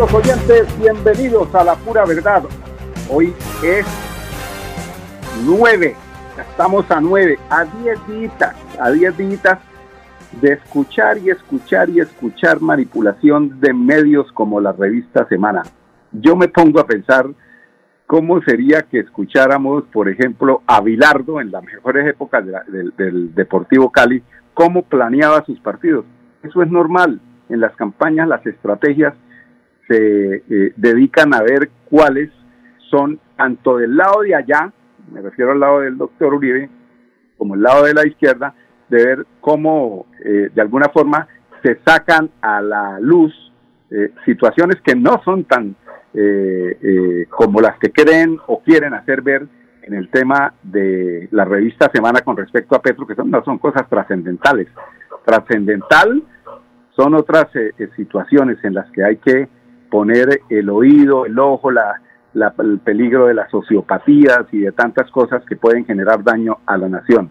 Oyentes, bienvenidos a la pura verdad. Hoy es 9, estamos a 9, a 10 días, a 10 días de escuchar y escuchar y escuchar manipulación de medios como la revista Semana. Yo me pongo a pensar cómo sería que escucháramos, por ejemplo, a Bilardo en las mejores épocas del Deportivo Cali, cómo planeaba sus partidos. Eso es normal. En las campañas, las estrategias se eh, dedican a ver cuáles son, tanto del lado de allá, me refiero al lado del doctor Uribe, como el lado de la izquierda, de ver cómo eh, de alguna forma se sacan a la luz eh, situaciones que no son tan como las que creen o quieren hacer ver en el tema de la revista Semana con respecto a Petro, que son, no son cosas trascendentales. Trascendental son otras situaciones en las que hay que poner el oído, el ojo, la, el peligro de las sociopatías y de tantas cosas que pueden generar daño a la nación.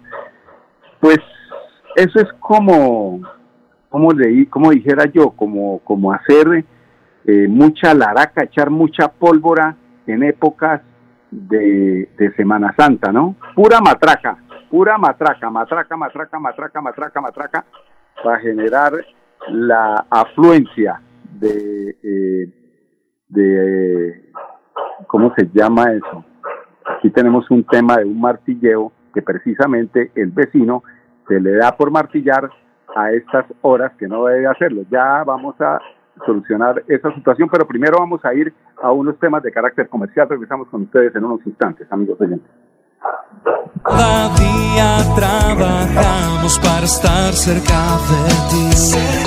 Pues eso es como, como, le, como dijera yo, como, como hacer eh, mucha laraca, echar mucha pólvora en épocas de Semana Santa, ¿no? Pura matraca, pura matraca, matraca, matraca, matraca, matraca, matraca, para generar la afluencia de, eh, de, ¿cómo se llama eso? Aquí tenemos un tema de un martilleo que precisamente el vecino se le da por martillar a estas horas que no debe hacerlo. Ya vamos a solucionar esa situación, pero primero vamos a ir a unos temas de carácter comercial. Regresamos con ustedes en unos instantes, amigos oyentes. Cada trabajamos para estar cerca de ti.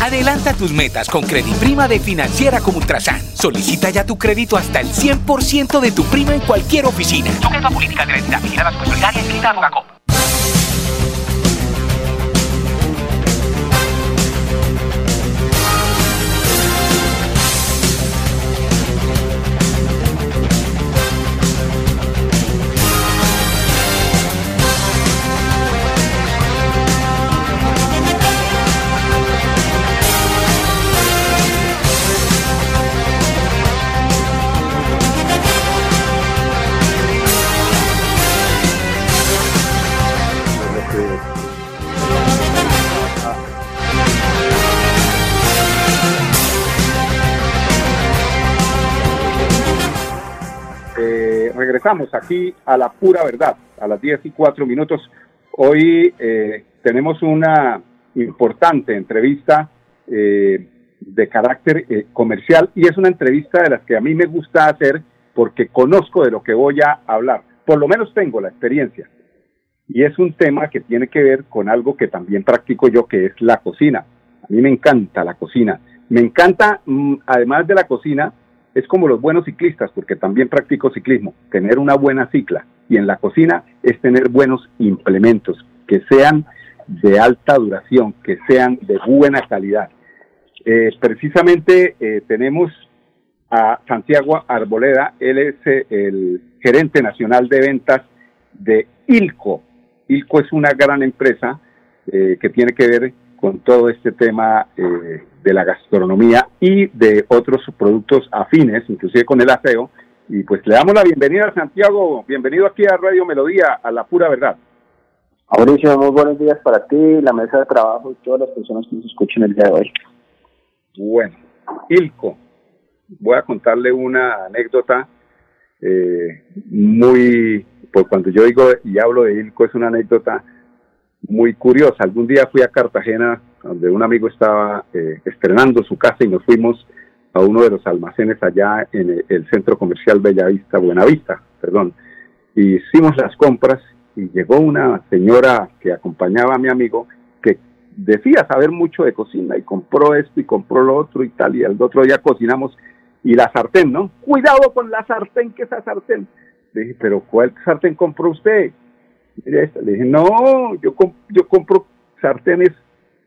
Adelanta tus metas con Prima de Financiera como Ultrasan. Solicita ya tu crédito hasta el 100% de tu prima en cualquier oficina. Sujeto a políticas de la entidad vigilada supersolidaria escrita a regresamos aquí a la pura verdad, a las 10 y 4 minutos. Hoy eh, tenemos una importante entrevista eh, de carácter eh, comercial y es una entrevista de las que a mí me gusta hacer porque conozco de lo que voy a hablar. Por lo menos tengo la experiencia. Y es un tema que tiene que ver con algo que también practico yo, que es la cocina. mí me encanta la cocina. Me encanta, mm, además de la cocina, es como los buenos ciclistas, porque también practico ciclismo, tener una buena cicla. Y en la cocina es tener buenos implementos, que sean de alta duración, que sean de buena calidad. Eh, precisamente eh, tenemos a Santiago Arboleda, él es eh, el gerente nacional de ventas de ILCO. ILCO es una gran empresa que tiene que ver con todo este tema de la gastronomía y de otros productos afines, inclusive con el aseo. Y pues le damos la bienvenida a Santiago, bienvenido aquí a Radio Melodía, a la pura verdad. Mauricio, muy buenos días para ti, la mesa de trabajo y todas las personas que nos escuchan el día de hoy. Bueno, Ilco, voy a contarle una anécdota eh, muy, pues cuando yo digo y hablo de Ilco es una anécdota muy curiosa. Algún día fui a Cartagena, donde un amigo estaba eh, estrenando su casa y nos fuimos a uno de los almacenes allá en el, centro comercial Bellavista, Buenavista, perdón. Hicimos las compras y llegó una señora que acompañaba a mi amigo que decía saber mucho de cocina y compró esto y compró lo otro y tal y el otro día cocinamos y la sartén, ¿no? Cuidado con la sartén, que esa sartén. Dije, pero ¿cuál sartén compró usted? Le dije, no, yo, yo compro sartenes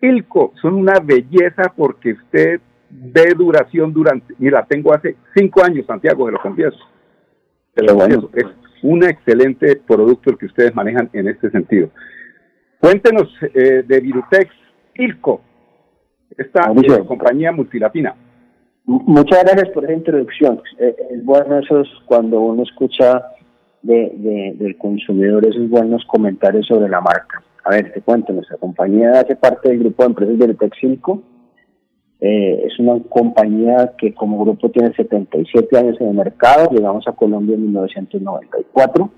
Ilco, son una belleza porque usted ve duración durante, y la tengo hace cinco años, Santiago, de lo confieso. Es un excelente producto el que ustedes manejan en este sentido. Cuéntenos eh, de Virutex Ilco, esta compañía multilatina. Muchas gracias por esa introducción. Eh, es bueno eso es cuando uno escucha de, del consumidor esos buenos comentarios sobre la marca. A ver, te cuento, nuestra compañía hace parte del grupo de empresas del 5. Eh, es una compañía que como grupo tiene 77 años en el mercado, llegamos a Colombia en 1994.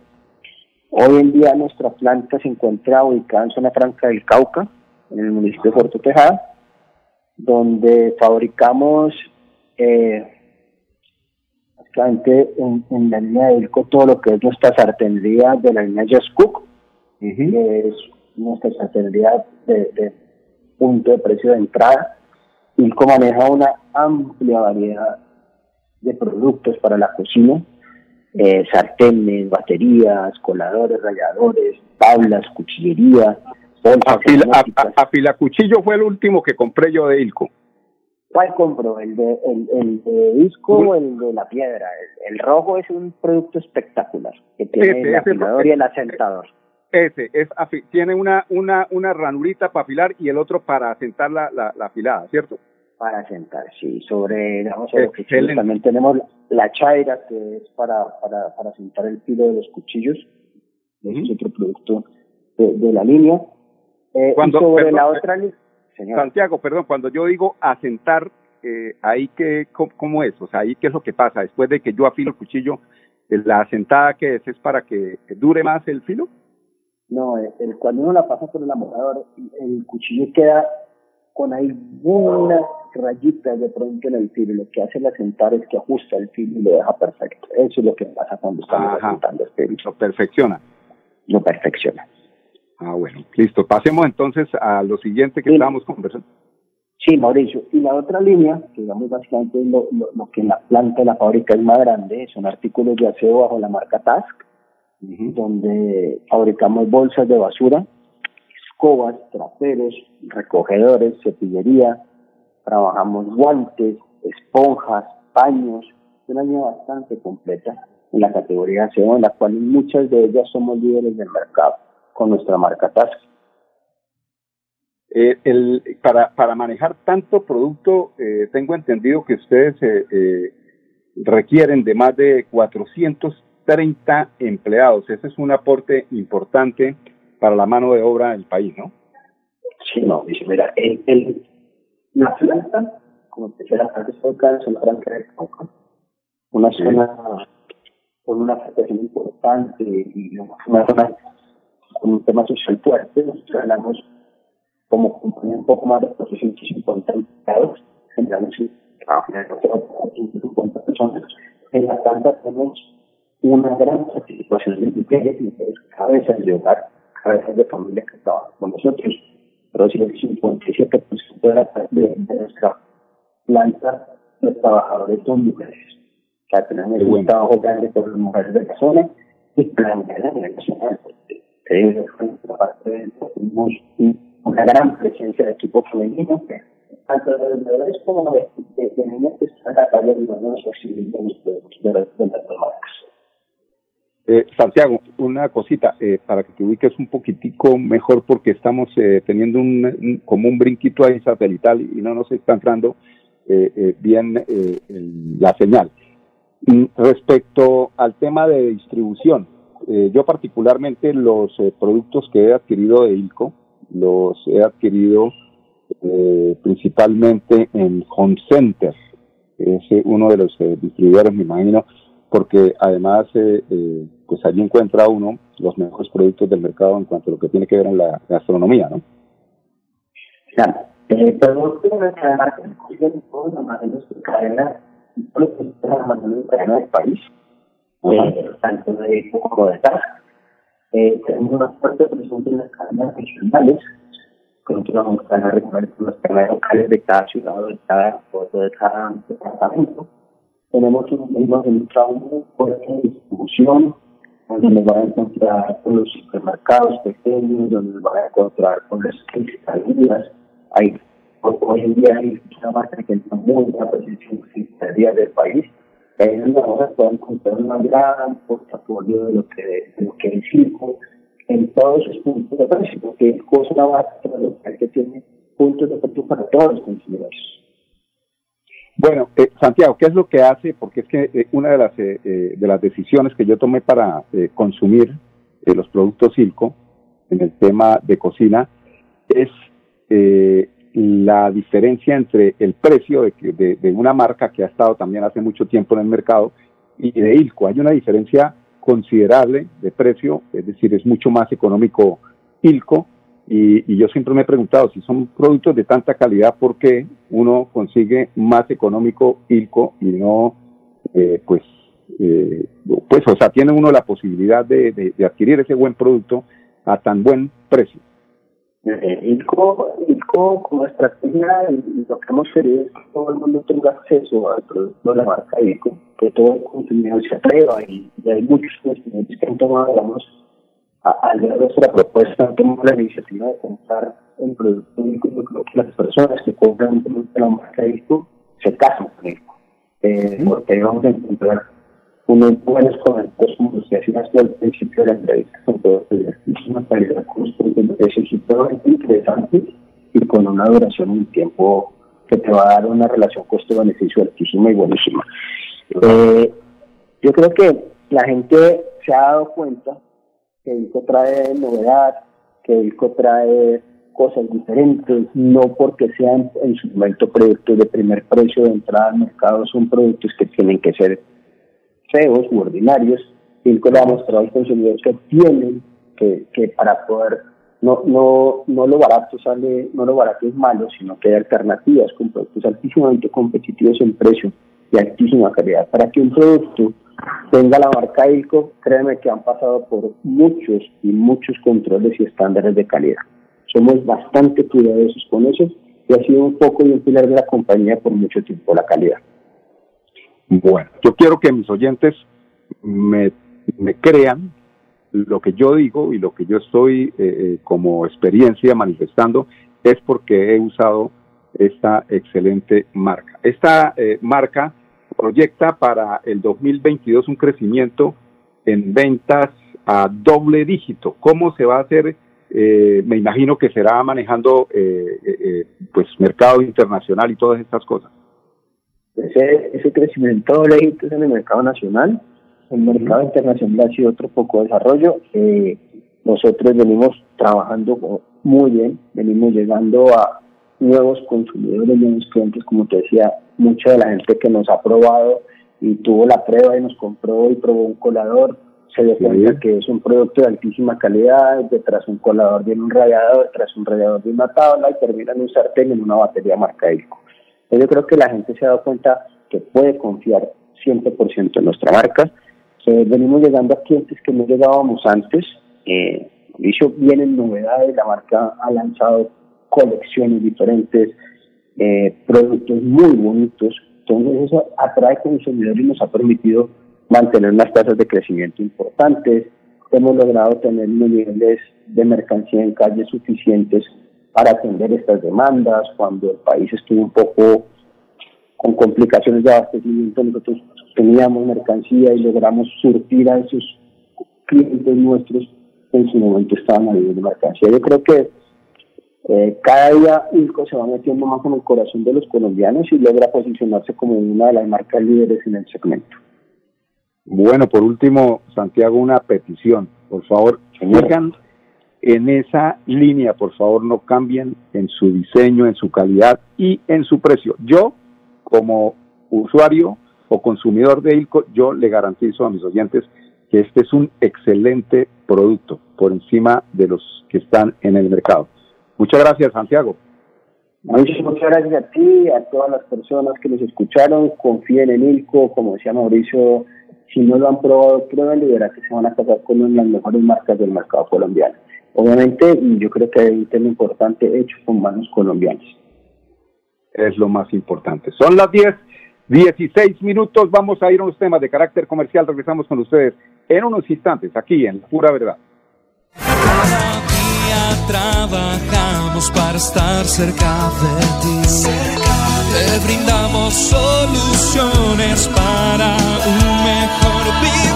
Hoy en día nuestra planta se encuentra ubicada en zona franca del Cauca, en el municipio de Puerto Tejada, donde fabricamos eh, básicamente en, la línea de ILCO todo lo que es nuestra sartenería de la línea Just Cook, que es nuestra estrategia de, punto de precio de entrada. ILCO maneja una amplia variedad de productos para la cocina, eh, sartenes, baterías, coladores, ralladores, tablas, cuchillería, Afila, cuchillo fue el último que compré yo de Ilco. ¿Cuál compro? ¿El de, el, el de disco o el de la piedra? El, rojo es un producto espectacular que tiene el afilador y el asentador. Ese es tiene una, una, una ranurita para afilar y el otro para asentar la, la, afilada, ¿cierto? Para asentar, sí. Sobre, digamos, también tenemos la chaira, que es para, para, para asentar el filo de los cuchillos. es otro producto de, la línea. Eh, cuando, sobre la otra Santiago, perdón, cuando yo digo asentar, eh, ahí que, ¿cómo, es? O sea, ahí qué es lo que pasa después de que yo afilo el cuchillo, la asentada que es es para que dure más el filo. No, el, cuando uno la pasa por el amolador, el cuchillo queda con ahí una rayita de pronto en el filo. Lo que hace el asentar es que ajusta el filo y lo deja perfecto. Eso es lo que pasa cuando estamos asentando el filo. Lo perfecciona. Lo perfecciona. Ah, bueno, listo. Pasemos entonces a lo siguiente que estábamos conversando. Sí, Mauricio. Y la otra línea, que digamos básicamente lo, lo, lo, que en la planta de la fábrica es más grande, son artículos de aseo bajo la marca Task donde fabricamos bolsas de basura, escobas, traperos, recogedores, cepillería, trabajamos guantes, esponjas, paños, una línea bastante completa en la categoría SEO, en la cual muchas de ellas somos líderes del mercado con nuestra marca Task. Eh, el, para, para manejar tanto producto, eh, tengo entendido que ustedes eh, eh requieren de más de 400 30 empleados. Ese es un aporte importante para la mano de obra del país, ¿no? Sí, no, dice, mira, el, el, la planta, como te decía, es una franca de una zona con una afectación importante y una zona con un tema social fuerte. Nosotros hablamos como compañía un poco más de 450 empleados, trabajan en 50 personas. En la planta tenemos una gran participación de mujeres, mujeres cabezas de hogar, cabezas de familia que trabajan con nosotros. Pero si el 57% de la, de planta los trabajadores son mujeres. O sea, tenemos un trabajo grande por las mujeres de la zona y plantear a nivel nacional. Tenemos una gran presencia de equipo femenino, tanto de vendedores como de, niños que están a de los de las marcas. Eh, Santiago, una cosita eh, para que te ubiques un poquitico mejor porque estamos eh, teniendo un, como un brinquito ahí satelital y no nos está entrando eh, eh, bien eh, la señal. Mm, respecto al tema de distribución, yo particularmente los productos que he adquirido de ILCO los he adquirido principalmente en Home Center, es uno de los distribuidores, me imagino, porque además pues allí encuentra uno los mejores productos del mercado en cuanto a lo que tiene que ver en la gastronomía, ¿no? Claro. Eh, pero que la marca en todos los almacenes de cadena, los almacenes de cadena del país, tanto de como de casa. Eh, tenemos una fuerte presencia en las cadenas regionales, continuamos con a recoger las cadenas locales de cada ciudad o de cada, de cada departamento. Tenemos un, un trabajo muy fuerte distribución, donde nos van a encontrar con los supermercados pequeños, donde nos van a encontrar con las cristalinas, hay, hoy en día hay una marca que tiene muy buena presencia en del país. Ahí donde vamos a poder encontrar un gran portafolio de lo que, de lo que es circo en todos sus puntos de precio, porque es una base que tiene puntos de precio para todos los consumidores. Bueno, eh, Santiago, ¿qué es lo que hace? Porque es que eh, una de las eh, eh, de las decisiones que yo tomé para consumir los productos Silco en el tema de cocina es la diferencia entre el precio de, de, una marca que ha estado también hace mucho tiempo en el mercado y de ILCO. Hay una diferencia considerable de precio, es decir, es mucho más económico ILCO. Y, yo siempre me he preguntado si son productos de tanta calidad, ¿por qué uno consigue más económico ILCO y no, eh, pues, eh, pues, o sea, tiene uno la posibilidad de adquirir ese buen producto a tan buen precio? Eh, ILCO, ILCO como estrategia y lo que hemos querido es que todo el mundo tenga acceso al producto de la marca ILCO, que todo el consumidor se atreva y, hay muchos consumidores que han tomado, digamos, al ver nuestra propuesta, han tomado la iniciativa de comprar el producto ILCO. Yo creo que las personas que compran un producto de la marca ILCO se casan con ILCO, eh, porque ahí vamos a encontrar unos buenos comentarios como los que hacías al principio de la entrevista, con todo una calidad de interesante y con una duración un tiempo que te va a dar una relación costo-beneficio altísima y buenísima. Eh, yo creo que la gente se ha dado cuenta que ILCO trae novedad, que ILCO trae cosas diferentes, no porque sean en su momento productos de primer precio de entrada al mercado, son productos que tienen que ser feos u ordinarios, ILCO le ha mostrado al consumidor que tienen que, que para poder, no, no, no lo barato sale, no lo barato es malo, sino que hay alternativas con productos altísimamente competitivos en precio y altísima calidad. Para que un producto tenga la marca ILCO, créeme que han pasado por muchos y muchos controles y estándares de calidad. Somos bastante cuidadosos con eso y ha sido un poco y un pilar de la compañía por mucho tiempo la calidad. Bueno, yo quiero que mis oyentes me, me crean lo que yo digo y lo que yo estoy eh, eh, como experiencia manifestando es porque he usado esta excelente marca. Esta eh, marca proyecta para el 2022 un crecimiento en ventas a doble dígito. ¿Cómo se va a hacer? me imagino que será manejando pues mercado internacional y todas estas cosas. Ese, ese crecimiento doble en el mercado nacional, el mercado internacional ha sido otro poco de desarrollo. Eh, nosotros venimos trabajando muy bien, venimos llegando a nuevos consumidores, nuevos clientes, como te decía, mucha de la gente que nos ha probado y tuvo la prueba y nos compró y probó un colador, se dio cuenta que es un producto de altísima calidad, detrás un colador viene un radiador, detrás un radiador de una tabla y termina en un sartén en una batería marca ILCO. Yo creo que la gente se ha dado cuenta que puede confiar 100% en nuestra marca. venimos llegando a clientes que no llegábamos antes. Eh, vienen novedades, la marca ha lanzado colecciones diferentes, eh, productos muy bonitos. Entonces eso atrae consumidores y nos ha permitido mantener unas tasas de crecimiento importantes. Hemos logrado tener niveles de mercancía en calle suficientes para atender estas demandas. Cuando el país estuvo un poco con complicaciones de abastecimiento, nosotros teníamos mercancía y logramos surtir a esos clientes nuestros que en su momento estaban a de mercancía. Yo creo que eh, cada día ILCO se va metiendo más en el corazón de los colombianos y logra posicionarse como una de las marcas líderes en el segmento. Bueno, por último, Santiago, una petición. Por favor, sigan en esa línea, por favor, no cambien en su diseño, en su calidad y en su precio. Yo, como usuario o consumidor de ILCO, yo le garantizo a mis oyentes que este es un excelente producto por encima de los que están en el mercado. Muchas gracias, Santiago. Muchas gracias a ti, a todas las personas que nos escucharon. Confíen en ILCO, como decía Mauricio, si no lo han probado, prueben y verán que se van a casar con una de las mejores marcas del mercado colombiano. Obviamente, y yo creo que hay un tema importante hecho con manos colombianas. Es lo más importante. Son las 10, 16 minutos. Vamos a ir a unos temas de carácter comercial. Regresamos con ustedes en unos instantes, aquí en Pura Verdad trabajamos para estar cerca de ti. Te brindamos soluciones para un mejor vivir.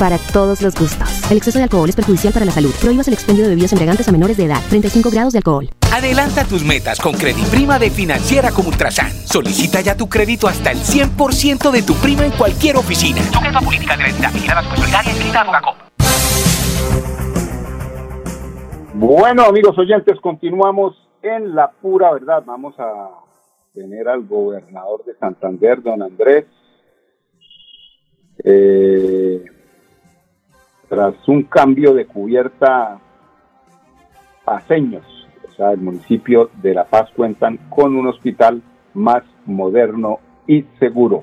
para todos los gustos. El exceso de alcohol es perjudicial para la salud. Prohíbas el expendio de bebidas embriagantes a menores de edad. 35 grados de alcohol. Adelanta tus metas con Prima de Financiera como Ultrasan. Solicita ya tu crédito hasta el 100% de tu prima en cualquier oficina. A política de la entidad, vigilada y escrita Bueno, amigos oyentes, continuamos en la pura verdad. Vamos a tener al gobernador de Santander, don Andrés. Eh, tras un cambio de cubierta paseños, o sea, el municipio de La Paz cuentan con un hospital más moderno y seguro.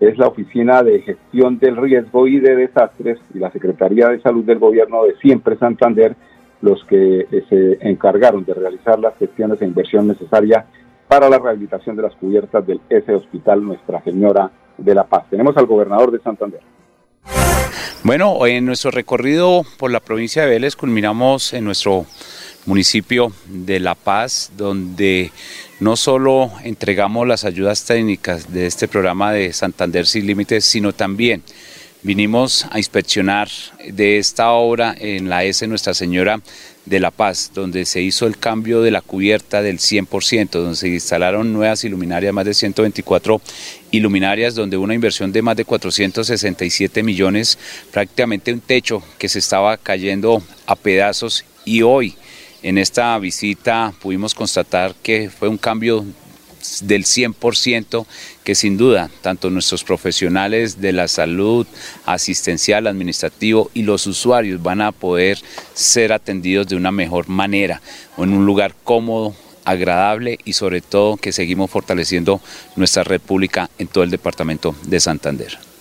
Es la Oficina de Gestión del Riesgo y de Desastres y la Secretaría de Salud del Gobierno de Siempre Santander los que eh, se encargaron de realizar las gestiones e inversión necesaria para la rehabilitación de las cubiertas del ese hospital Nuestra Señora de la Paz. Tenemos al gobernador de Santander. Bueno, en nuestro recorrido por la provincia de Vélez culminamos en nuestro municipio de La Paz, donde no solo entregamos las ayudas técnicas de este programa de Santander Sin Límites, sino también vinimos a inspeccionar de esta obra en la S Nuestra Señora de La Paz, donde se hizo el cambio de la cubierta del 100%, donde se instalaron nuevas iluminarias, más de 124 iluminarias, donde una inversión de más de 467 millones, prácticamente un techo que se estaba cayendo a pedazos. Y hoy en esta visita pudimos constatar que fue un cambio del 100% que sin duda tanto nuestros profesionales de la salud asistencial, administrativo y los usuarios van a poder ser atendidos de una mejor manera, en un lugar cómodo, agradable y sobre todo que seguimos fortaleciendo nuestra red pública en todo el departamento de Santander.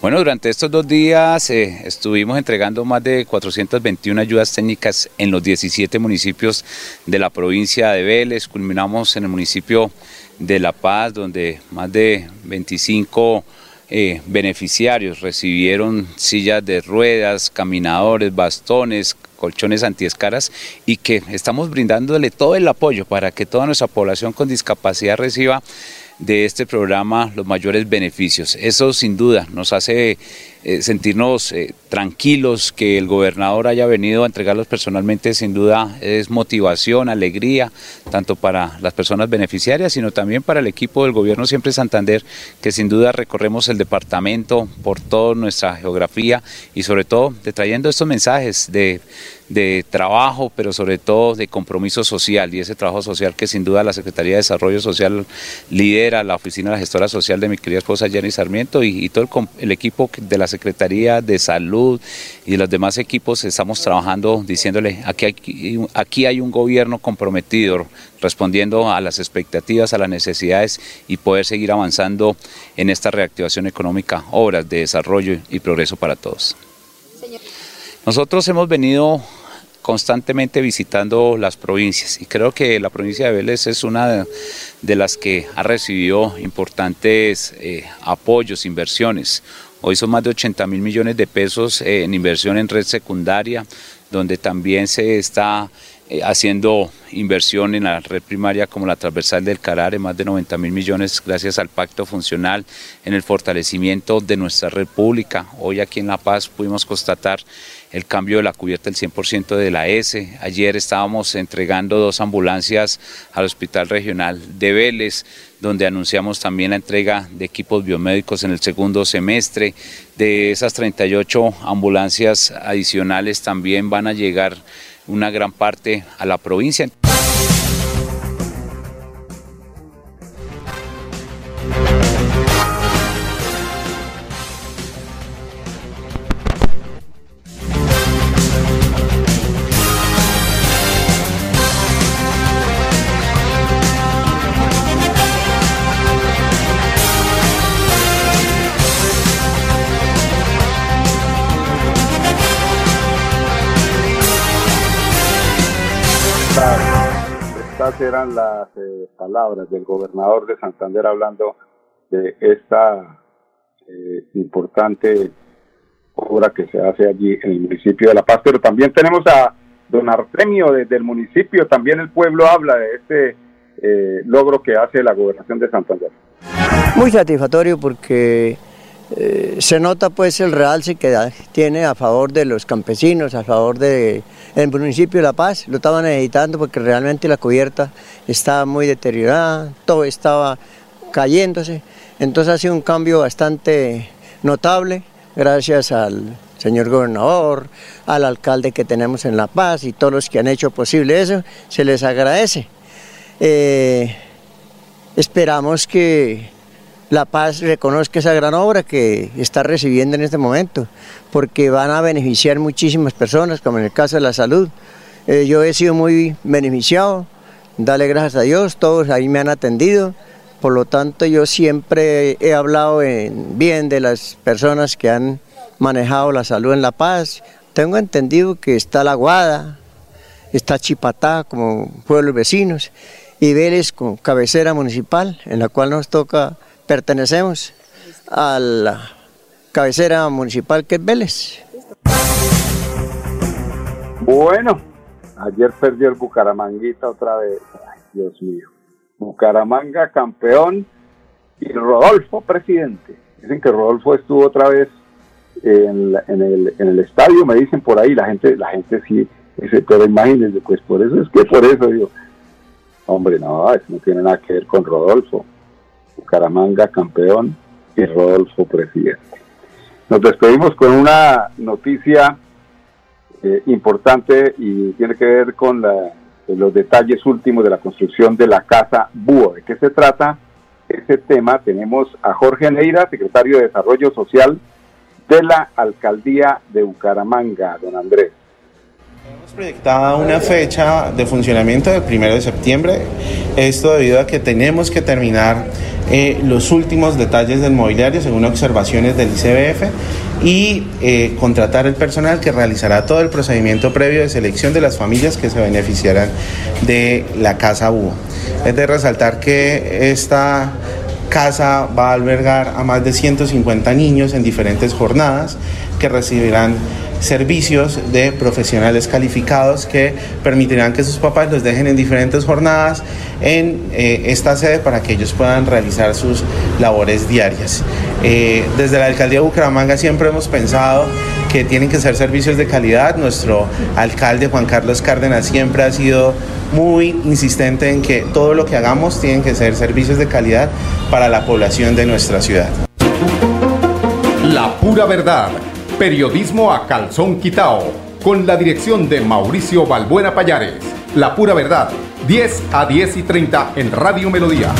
Bueno, durante estos dos días eh, estuvimos entregando más de 421 ayudas técnicas en los 17 municipios de la provincia de Vélez. Culminamos en el municipio de La Paz, donde más de 25 eh, beneficiarios recibieron sillas de ruedas, caminadores, bastones, colchones antiescaras y que estamos brindándole todo el apoyo para que toda nuestra población con discapacidad reciba de este programa los mayores beneficios. Eso sin duda nos hace eh, sentirnos eh, tranquilos que el gobernador haya venido a entregarlos personalmente, sin duda es motivación, alegría, tanto para las personas beneficiarias, sino también para el equipo del gobierno Siempre Santander, que sin duda recorremos el departamento por toda nuestra geografía y sobre todo de trayendo estos mensajes de, de trabajo, pero sobre todo de compromiso social y ese trabajo social que sin duda la Secretaría de Desarrollo Social lidera, la Oficina de la Gestora Social de mi querida esposa Jenny Sarmiento y, todo el, el equipo de la Secretaría de Salud y los demás equipos estamos trabajando diciéndole aquí hay, un gobierno comprometido respondiendo a las expectativas, a las necesidades y poder seguir avanzando en esta reactivación económica, obras de desarrollo y progreso para todos. Nosotros hemos venido constantemente visitando las provincias y creo que la provincia de Vélez es una de, las que ha recibido importantes eh, apoyos, inversiones. Hoy son más de 80 mil millones de pesos eh, en inversión en red secundaria, donde también se está eh, haciendo inversión en la red primaria como la transversal del Carare, más de 90 mil millones gracias al pacto funcional, en el fortalecimiento de nuestra red pública. Hoy aquí en La Paz pudimos constatar el cambio de la cubierta del 100% de la S. Ayer estábamos entregando dos ambulancias al Hospital Regional de Vélez, donde anunciamos también la entrega de equipos biomédicos en el segundo semestre. De esas 38 ambulancias adicionales también van a llegar una gran parte a la provincia. Palabras del gobernador de Santander hablando de esta eh, importante obra que se hace allí en el municipio de La Paz. Pero también tenemos a don Artemio desde el municipio, también el pueblo habla de este eh, logro que hace la gobernación de Santander. Muy satisfactorio porque eh, se nota pues el realce que tiene a favor de los campesinos, a favor del municipio de La Paz. Lo estaban necesitando porque realmente la cubierta estaba muy deteriorada, todo estaba cayéndose. Entonces ha sido un cambio bastante notable gracias al señor gobernador, al alcalde que tenemos en La Paz y todos los que han hecho posible eso, se les agradece. Eh, esperamos que la Paz reconozca esa gran obra que está recibiendo en este momento, porque van a beneficiar muchísimas personas, como en el caso de la salud. Eh, yo he sido muy beneficiado, dale gracias a Dios, todos ahí me han atendido, por lo tanto yo siempre he hablado bien de las personas que han manejado la salud en La Paz. Tengo entendido que está La Guada, está Chipatá como pueblos vecinos y Vélez como cabecera municipal, en la cual nos toca pertenecemos a la cabecera municipal que es Vélez. Bueno, ayer perdió el Bucaramanguita otra vez. Ay, Dios mío. Bucaramanga campeón y Rodolfo presidente. Dicen que Rodolfo estuvo otra vez en, el, estadio, me dicen por ahí, la gente, la gente sí, dice, pero imagínense, pues por eso es que por eso digo, hombre, no, eso no tiene nada que ver con Rodolfo. Bucaramanga campeón y Rodolfo presidente. Nos despedimos con una noticia eh, importante y tiene que ver con los detalles últimos de la construcción de la Casa Búho. ¿De qué se trata ese tema? Tenemos a Jorge Neira, secretario de Desarrollo Social de la Alcaldía de Bucaramanga, don Andrés. Hemos proyectado una fecha de funcionamiento del primero de septiembre, esto debido a que tenemos que terminar eh, los últimos detalles del mobiliario según observaciones del ICBF y eh, contratar el personal que realizará todo el procedimiento previo de selección de las familias que se beneficiarán de la casa Búho. Es de resaltar que esta casa va a albergar a más de 150 niños en diferentes jornadas que recibirán servicios de profesionales calificados que permitirán que sus papás los dejen en diferentes jornadas en eh, esta sede para que ellos puedan realizar sus labores diarias. Eh, desde la alcaldía de Bucaramanga siempre hemos pensado que tienen que ser servicios de calidad. Nuestro alcalde Juan Carlos Cárdenas siempre ha sido muy insistente en que todo lo que hagamos tienen que ser servicios de calidad para la población de nuestra ciudad. La pura verdad Periodismo a calzón quitao, con la dirección de Mauricio Balbuena Payares. La pura verdad, 10 a 10 y 30 en Radio Melodía.